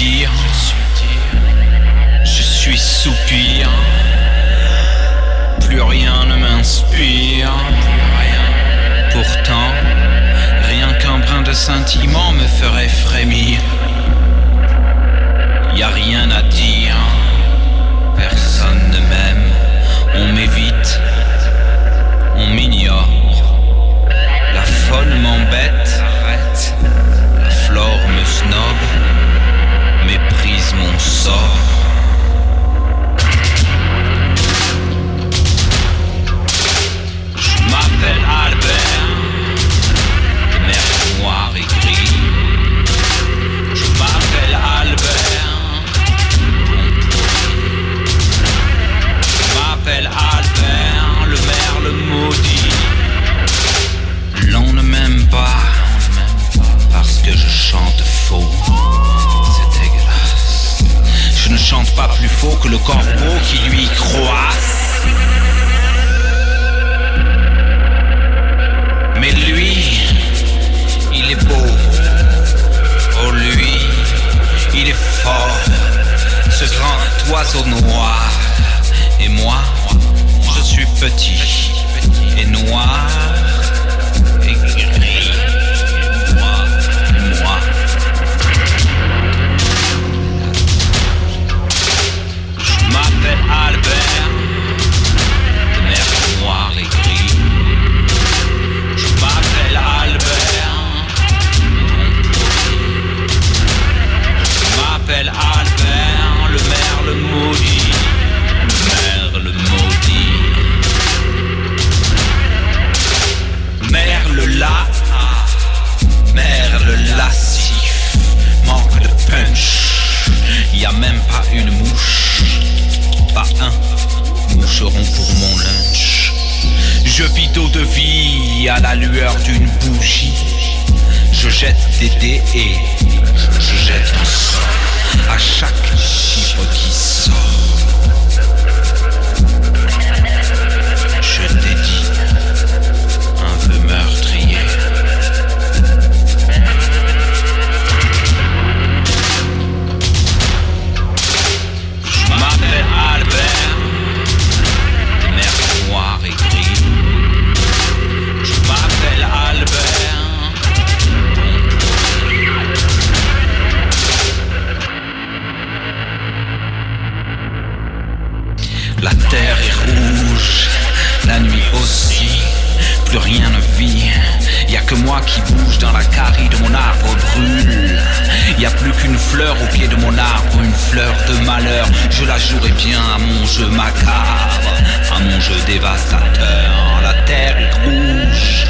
dire, je suis soupir, plus rien ne m'inspire. Pourtant, rien qu'un brin de sentiment me ferait frémir. Y rien à oiseau noir. Et moi, je suis petit et noir et gris. Moi, moi. Je m'appelle Albert, de et gris. Je m'appelle Albert. Je m'appelle Albert, pas une mouche, pas un moucheron pour mon lunch. Je vis d'eau de vie à la lueur d'une bougie. Je jette des dés La terre est rouge, la nuit aussi, plus rien ne vit. Y a que moi qui bouge dans la carie de mon arbre brûle. Y a plus qu'une fleur au pied de mon arbre, une fleur de malheur. Je la jouerai bien à mon jeu macabre, à mon jeu dévastateur. La terre est rouge.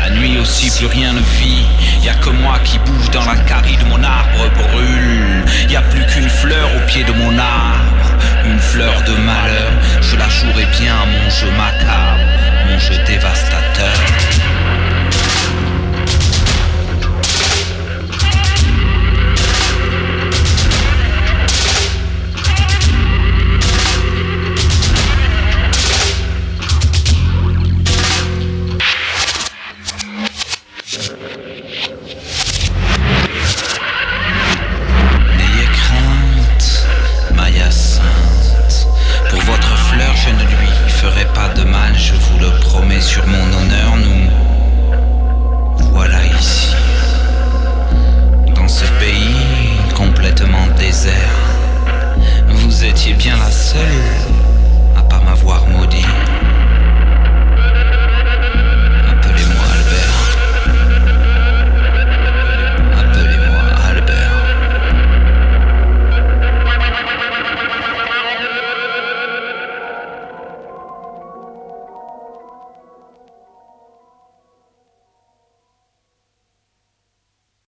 La nuit aussi plus rien ne vit, y a que moi qui bouge dans la carie de mon arbre brûle. promets sur mon nom.